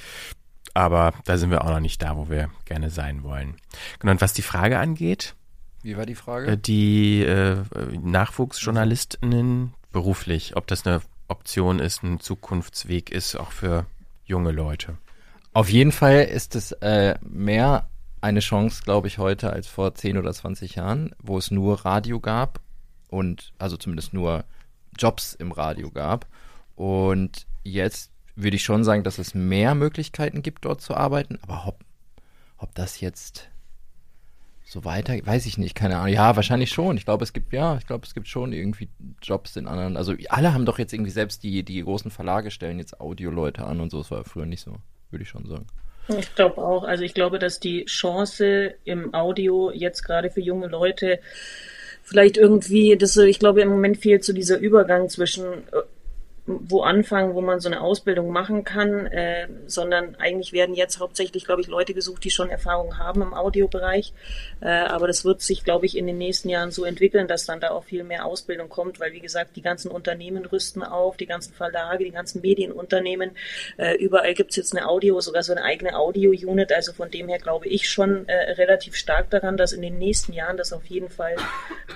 Aber da sind wir auch noch nicht da, wo wir gerne sein wollen. Genau, und was die Frage angeht, Wie war die äh, Frage? die äh, Nachwuchsjournalistinnen beruflich, ob das eine Option ist, ein Zukunftsweg ist, auch für junge Leute. Auf jeden Fall ist es äh, mehr eine Chance, glaube ich, heute als vor 10 oder 20 Jahren, wo es nur Radio gab und also zumindest nur Jobs im Radio gab. Und jetzt würde ich schon sagen, dass es mehr Möglichkeiten gibt, dort zu arbeiten. Aber ob, ob das jetzt so weiter, weiß ich nicht, keine Ahnung. Ja, wahrscheinlich schon. Ich glaube, es gibt, ja, ich glaube, es gibt schon irgendwie Jobs in anderen. Also alle haben doch jetzt irgendwie selbst die, die großen Verlage stellen jetzt Audioleute an und so. Das war früher nicht so, würde ich schon sagen. Ich glaube auch. Also ich glaube, dass die Chance im Audio jetzt gerade für junge Leute vielleicht irgendwie, das, so- ich glaube, im Moment fehlt so dieser Übergang zwischen äh, wo anfangen, wo man so eine Ausbildung machen kann, äh, sondern eigentlich werden jetzt hauptsächlich, glaube ich, Leute gesucht, die schon Erfahrung haben im Audiobereich. Äh, aber das wird sich, glaube ich, in den nächsten Jahren so entwickeln, dass dann da auch viel mehr Ausbildung kommt, weil, wie gesagt, die ganzen Unternehmen rüsten auf, die ganzen Verlage, die ganzen Medienunternehmen. Äh, überall gibt's jetzt eine Audio, sogar so eine eigene Audio-Unit. Also von dem her glaube ich schon äh, relativ stark daran, dass in den nächsten Jahren das auf jeden Fall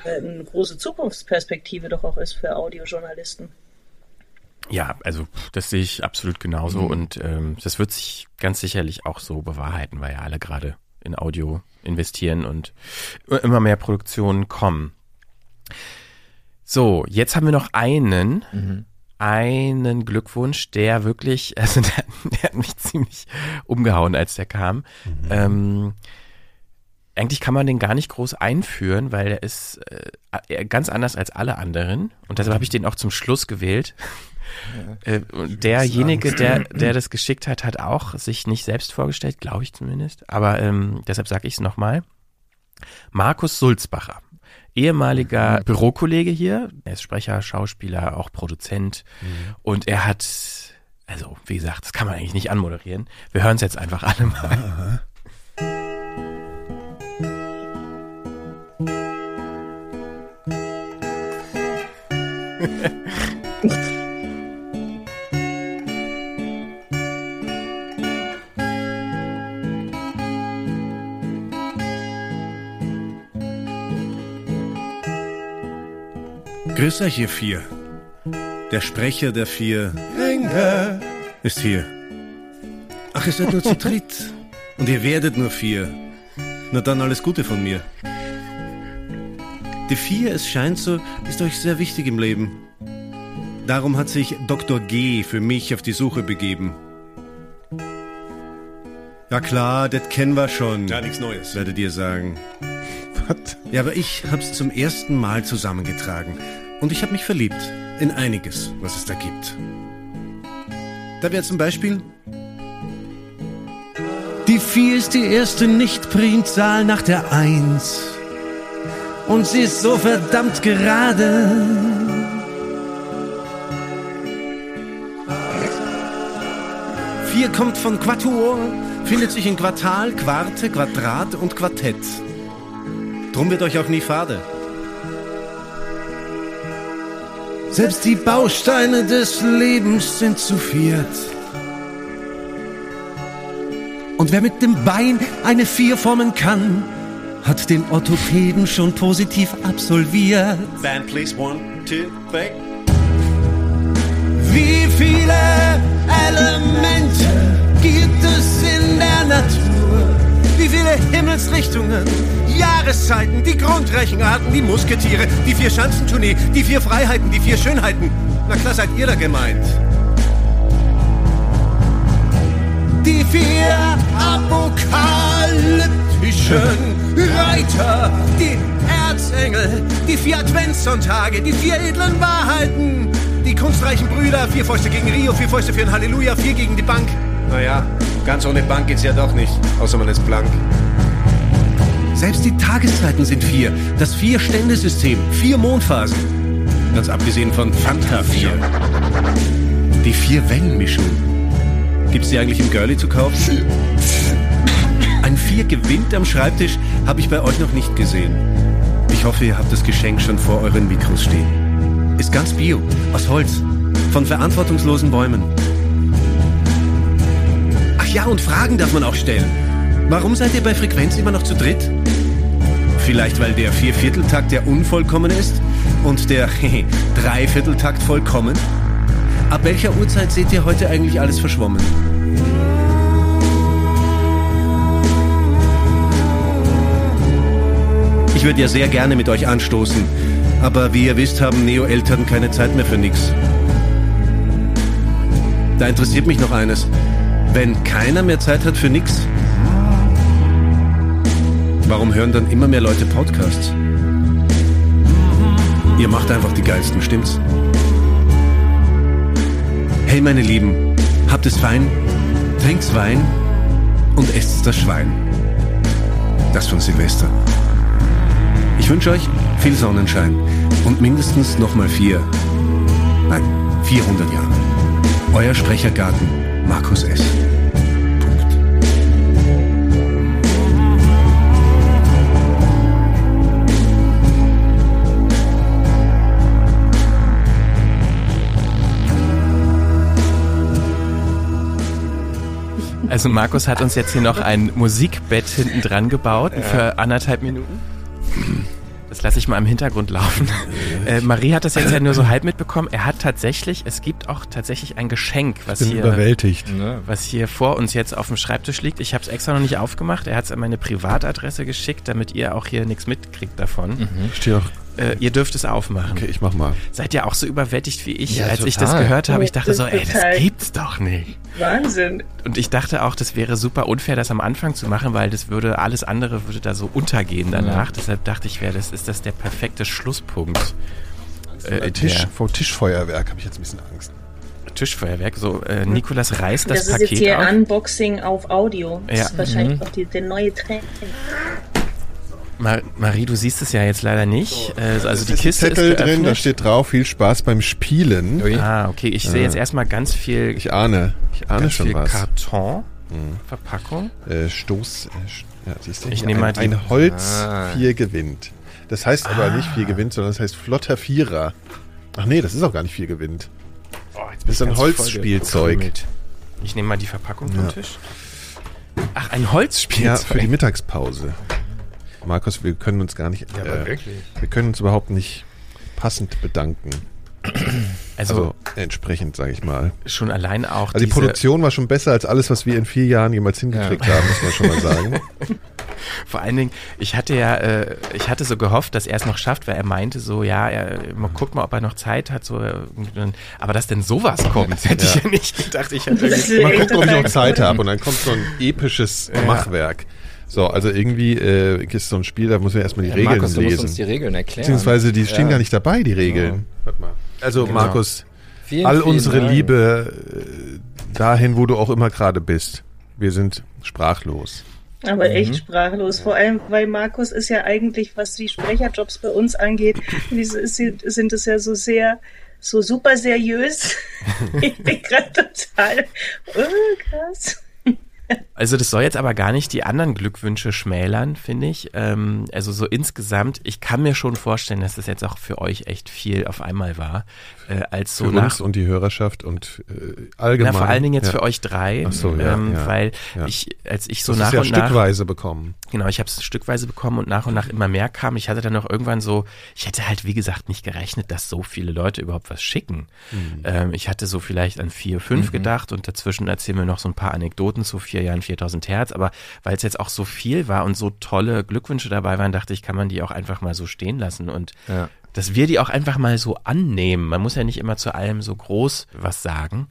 äh, eine große Zukunftsperspektive doch auch ist für Audiojournalisten. Ja, also das sehe ich absolut genauso Mhm. und ähm, das wird sich ganz sicherlich auch so bewahrheiten, weil ja alle gerade in Audio investieren und immer mehr Produktionen kommen. So, jetzt haben wir noch einen, Mhm. einen Glückwunsch, der wirklich, [laughs] also der, der hat mich ziemlich umgehauen, als der kam. Ähm, eigentlich kann man den gar nicht groß einführen, weil er ist äh, ganz anders als alle anderen. Und deshalb habe ich den auch zum Schluss gewählt. Äh, und derjenige, der, [clears throat] der das geschickt hat, hat auch sich nicht selbst vorgestellt, glaube ich zumindest. Aber ähm, deshalb sage ich es nochmal. Markus Sulzbacher, ehemaliger Bürokollege hier. Er ist Sprecher, Schauspieler, auch Produzent. Und er hat, also wie gesagt, das kann man eigentlich nicht anmoderieren. Wir hören es jetzt einfach alle mal. [laughs] Grüß euch, ihr vier. Der Sprecher der vier Ringe ist hier. Ach, ihr seid nur zu dritt. Und ihr werdet nur vier. Na dann alles Gute von mir. Die vier, es scheint so, ist euch sehr wichtig im Leben. Darum hat sich Dr. G für mich auf die Suche begeben. Ja klar, das kennen wir schon. Ja, nichts Neues. Werdet ihr sagen. Ja, aber ich hab's zum ersten Mal zusammengetragen. Und ich hab mich verliebt. In einiges, was es da gibt. Da wäre zum Beispiel. Die vier ist die erste Nicht-Primzahl nach der Eins. Und sie ist so verdammt gerade. Vier kommt von Quatuor, findet sich in Quartal, Quarte, Quadrat und Quartett. Drum wird euch auch nie fade. Selbst die Bausteine des Lebens sind zu viert. Und wer mit dem Bein eine Vier formen kann, hat den Orthopäden schon positiv absolviert. Band, please. One, two, three. Wie viele Elemente gibt es in der Natur? Viele Himmelsrichtungen, Jahreszeiten, die Grundrechenarten, die Musketiere, die vier Schanzentournee, die vier Freiheiten, die vier Schönheiten. Na klar seid ihr da gemeint. Die vier apokalyptischen Reiter, die Erzengel, die vier Adventssonntage, die vier edlen Wahrheiten, die kunstreichen Brüder, vier Fäuste gegen Rio, vier Fäuste für ein Halleluja, vier gegen die Bank. Naja, ganz ohne Bank geht's ja doch nicht, außer man ist blank. Selbst die Tageszeiten sind vier. Das Vier-Stände-System, vier Mondphasen. Ganz abgesehen von Fanta 4. Die Vier-Wellen-Mischung. Gibt's die eigentlich im Girlie zu kaufen? Ein Vier gewinnt am Schreibtisch habe ich bei euch noch nicht gesehen. Ich hoffe, ihr habt das Geschenk schon vor euren Mikros stehen. Ist ganz bio, aus Holz, von verantwortungslosen Bäumen. Ja, und Fragen darf man auch stellen. Warum seid ihr bei Frequenz immer noch zu dritt? Vielleicht weil der Viervierteltakt der unvollkommen ist und der [laughs] Dreivierteltakt vollkommen? Ab welcher Uhrzeit seht ihr heute eigentlich alles verschwommen? Ich würde ja sehr gerne mit euch anstoßen, aber wie ihr wisst, haben Neo-Eltern keine Zeit mehr für nix. Da interessiert mich noch eines. Wenn keiner mehr Zeit hat für nix, warum hören dann immer mehr Leute Podcasts? Ihr macht einfach die geilsten, stimmt's? Hey meine Lieben, habt es fein, trinkt's Wein und esst das Schwein. Das von Silvester. Ich wünsche euch viel Sonnenschein und mindestens nochmal vier, nein, 400 Jahre. Euer Sprechergarten, Markus S. Also Markus hat uns jetzt hier noch ein Musikbett hinten dran gebaut für anderthalb Minuten. Das lasse ich mal im Hintergrund laufen. [laughs] Äh, Marie hat das jetzt ja nur so halb mitbekommen. Er hat tatsächlich, es gibt auch tatsächlich ein Geschenk, was bin hier, überwältigt. was hier vor uns jetzt auf dem Schreibtisch liegt. Ich habe es extra noch nicht aufgemacht. Er hat es an meine Privatadresse geschickt, damit ihr auch hier nichts mitkriegt davon. Steht auch Äh, ihr dürft es aufmachen. Okay, ich mach mal. Seid ihr auch so überwältigt wie ich? Ja, Als ich total. das gehört habe, ich dachte Das so, ist ey, das gibt's doch nicht. Wahnsinn. Und ich dachte auch, das wäre super unfair, das am Anfang zu machen, weil das würde, alles andere würde da so untergehen danach. Deshalb dachte ich, wäre das, ist das der perfekte Schlusspunkt. Äh, Tisch, der vor Tischfeuerwerk habe ich jetzt ein bisschen Angst. Tischfeuerwerk. So, äh, Nikolas reißt das, Das, ist Paket jetzt hier auf. Unboxing auf Audio. Das Ja. ist wahrscheinlich Mhm. auch die, der neue Trend. Ma Marie, du siehst es ja jetzt leider nicht. Äh, also die Kiste Zettel ist drin, geöffnet. da steht drauf, viel Spaß beim Spielen. Ah, okay. Ich sehe Ja. jetzt erstmal ganz viel. Ich ahne, ich ahne ganz schon viel was. Karton, Mhm. Verpackung. Äh, Stoß, äh, ja, siehst du, Ich nehme mal ein, die- ein Holz, Ah. vier gewinnt. Das heißt aber Ah. nicht vier gewinnt, sondern das heißt flotter Vierer. Ach nee, das ist auch gar nicht vier gewinnt. Oh, jetzt Das ist ein Holzspielzeug. Ich nehme mal die Verpackung vom Ja. Tisch. Ach, ein Ja, Holzspielzeug. für die Mittagspause. Markus, wir können uns gar nicht, Ja, aber äh, wirklich. wir können uns überhaupt nicht passend bedanken. Also- Also, entsprechend, sage ich mal. Schon allein auch Also die Produktion war schon besser als alles, was wir in vier Jahren jemals hingekriegt haben, muss man schon mal sagen. [laughs] Vor allen Dingen, ich hatte ja, äh, ich hatte so gehofft, dass er es noch schafft, weil er meinte so, ja, er mal guckt mal, ob er noch Zeit hat, so, äh, aber dass denn sowas kommt, hätte ich Ja. ja nicht gedacht. Ich irgendwie- Mal gucken, ob ich noch [laughs] Zeit habe. Und dann kommt so ein episches Ja. Machwerk. So, also irgendwie äh, ist so ein Spiel, da muss man erstmal die Ja, Regeln Markus, du musst lesen. uns die Regeln erklären. Beziehungsweise die stehen Ja. gar nicht dabei, die Regeln. Warte mal. Also Genau. Markus, Vielen, all vielen unsere Dank. Liebe äh, dahin, wo du auch immer gerade bist. Wir sind sprachlos. Aber echt Mhm. sprachlos. Vor allem, weil Markus ist ja eigentlich, was die Sprecherjobs bei uns angeht, sind es ja so sehr, so super seriös. [laughs] ich bin gerade total, oh, krass. Also das soll jetzt aber gar nicht die anderen Glückwünsche schmälern, finde ich. Ähm, also so insgesamt, ich kann mir schon vorstellen, dass das jetzt auch für euch echt viel auf einmal war, äh, als so Für nach uns und die Hörerschaft und äh, allgemein. Na, vor allen Dingen jetzt Ja. für euch drei, Ach so, ja, ähm, ja, weil ich, als ich so Das nach ist ja und nach stückweise bekommen. Genau, ich habe es stückweise bekommen und nach und nach immer mehr kam. Ich hatte dann auch irgendwann so, ich hätte halt wie gesagt nicht gerechnet, dass so viele Leute überhaupt was schicken. Mhm. Ähm, ich hatte so vielleicht an vier, fünf Mhm. gedacht und dazwischen erzählen wir noch so ein paar Anekdoten zu vier Jahren 4000 Hertz. Aber weil es jetzt auch so viel war und so tolle Glückwünsche dabei waren, dachte ich, kann man die auch einfach mal so stehen lassen und Ja. dass wir die auch einfach mal so annehmen. Man muss ja nicht immer zu allem so groß was sagen.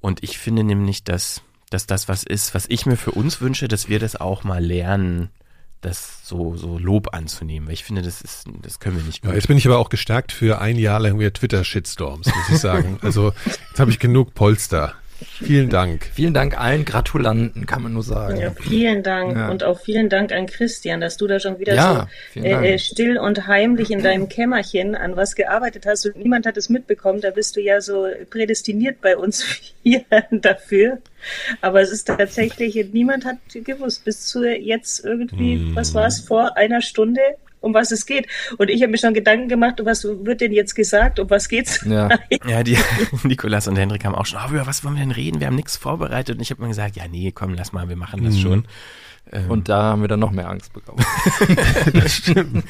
Und ich finde nämlich, dass, dass das was ist, was ich mir für uns wünsche, dass wir das auch mal lernen, das so, so Lob anzunehmen. Weil ich finde, das ist, das können wir nicht Ja, jetzt bin ich aber auch gestärkt für ein Jahr lang wieder Twitter-Shitstorms, muss ich sagen. [laughs] Also jetzt habe ich genug Polster. Vielen Dank. Vielen Dank allen Gratulanten, kann man nur sagen. Ja, vielen Dank Ja. und auch vielen Dank an Christian, dass du da schon wieder Ja, so äh, äh, still und heimlich in deinem Kämmerchen an was gearbeitet hast und niemand hat es mitbekommen. Da bist du ja so prädestiniert bei uns [laughs] hier dafür. Aber es ist tatsächlich, niemand hat gewusst, bis zu jetzt irgendwie, Hm. was war es, vor einer Stunde, um was es geht. Und ich habe mir schon Gedanken gemacht, um was wird denn jetzt gesagt, um was geht's? Ja. [laughs] Ja, die [laughs] Nikolas und Hendrik haben auch schon, oh, über was wollen wir denn reden? Wir haben nichts vorbereitet. Und ich habe mir gesagt, ja, nee, komm, lass mal, wir machen das Mhm. schon. Ähm, Und da haben wir dann noch mehr Angst bekommen. [laughs] das stimmt.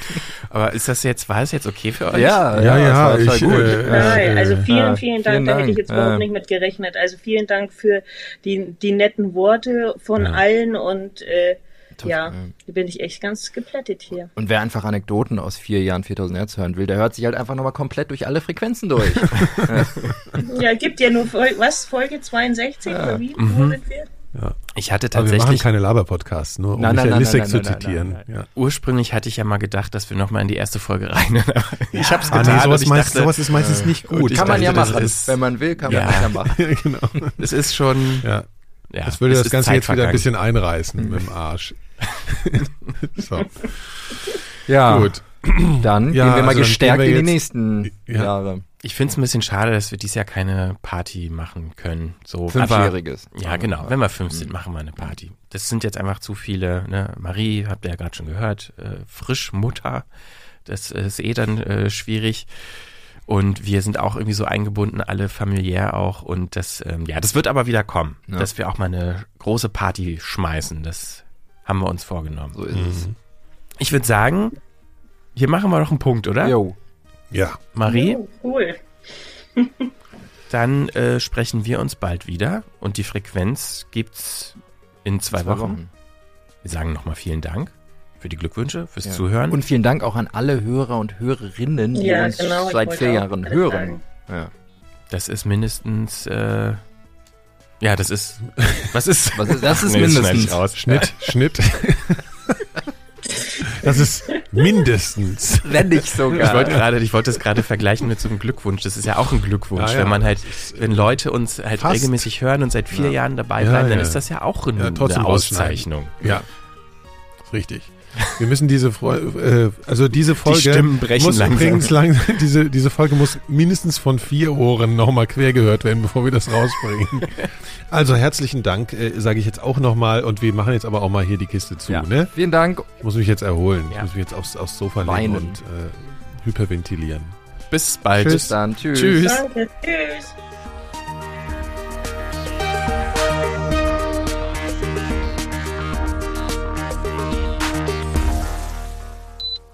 Aber ist das jetzt, war es jetzt okay für euch? Ja, Ja, ja, das war total ich, gut. äh, Nein, also vielen, Ja, vielen Dank. vielen Da hätte ich jetzt überhaupt Ja. nicht mit gerechnet. Also vielen Dank für die, die netten Worte von Ja. allen und äh, Total, ja, ja. da bin ich echt ganz geplättet hier. Und wer einfach Anekdoten aus vier Jahren 4000 Hertz hören will, der hört sich halt einfach nochmal komplett durch alle Frequenzen durch. [laughs] Ja, gibt ja nur Fol was, Folge 62 oder wie? Wo Mhm. sind wir? Ja. Ich hatte Aber wir machen tatsächlich. keine Laber-Podcasts, nur um Nein, Michael nein, Lissek zu zitieren. nein, Ja. Ursprünglich hatte ich ja mal gedacht, dass wir nochmal in die erste Folge rein. Aber ich habe es Ah, getan. nee, sowas, und ich meist, dachte, sowas ist meistens nicht und gut. kann man ja dachte, machen. ist- Wenn man will, kann man Ja. das ja machen. ja, genau. Es ist schon. Ja. Ja, das würde das Ganze jetzt wieder ein bisschen einreißen mit dem Arsch. [laughs] so. Ja, Gut. dann Ja, gehen wir mal also gestärkt wir in die nächsten Ja. Jahre. Ich finde es ein bisschen schade, dass wir dieses Jahr keine Party machen können. So, Fünfjähriges. Aber, ja, genau. Wenn wir fünf sind, machen wir eine Party. Das sind jetzt einfach zu viele. Ne? Marie, habt ihr ja gerade schon gehört, äh, Frischmutter. Das ist eh dann äh, schwierig. Und wir sind auch irgendwie so eingebunden, alle familiär auch. Und das, ähm, ja, das wird aber wieder kommen, Ja. dass wir auch mal eine große Party schmeißen. Das haben wir uns vorgenommen. So ist es. Ich würde sagen, hier machen wir doch einen Punkt, oder? Jo. Ja. Marie? Oh, cool. [laughs] Dann äh, sprechen wir uns bald wieder und die Frequenz gibt's in zwei, Zwei Wochen. Wochen. Wir sagen nochmal vielen Dank für die Glückwünsche, fürs Ja. Zuhören. Und vielen Dank auch an alle Hörer und Hörerinnen, die Ja, uns genau, seit vier Jahren hören. Ja. Das ist mindestens, äh, ja, das ist, [laughs] was ist, Was ist- das ist Nee, mindestens. ich aus. Schnitt, Schnitt. [laughs] Das ist mindestens. Wenn nicht sogar. Ich wollte gerade, ich wollte es gerade vergleichen mit so einem Glückwunsch. Das ist ja auch ein Glückwunsch, Ja, ja. wenn man halt, wenn Leute uns halt Fast. regelmäßig hören und seit vier Ja. Jahren dabei bleiben, dann ist das ja auch eine, eine Auszeichnung. Ja, richtig. Wir müssen diese Folge, äh, also diese Folge Stimmen brechen muss langsam. übrigens lang, diese, diese Folge muss mindestens von vier Ohren nochmal quer gehört werden, bevor wir das rausbringen. [laughs] Also herzlichen Dank, äh, sage ich jetzt auch nochmal und wir machen jetzt aber auch mal hier die Kiste zu, Ja. ne? Vielen Dank. Ich muss mich jetzt erholen. Ich Ja. muss mich jetzt aufs, aufs Sofa legen Weinen. und äh, hyperventilieren. Bis bald. Bis dann. Tschüss. Tschüss. Danke, tschüss.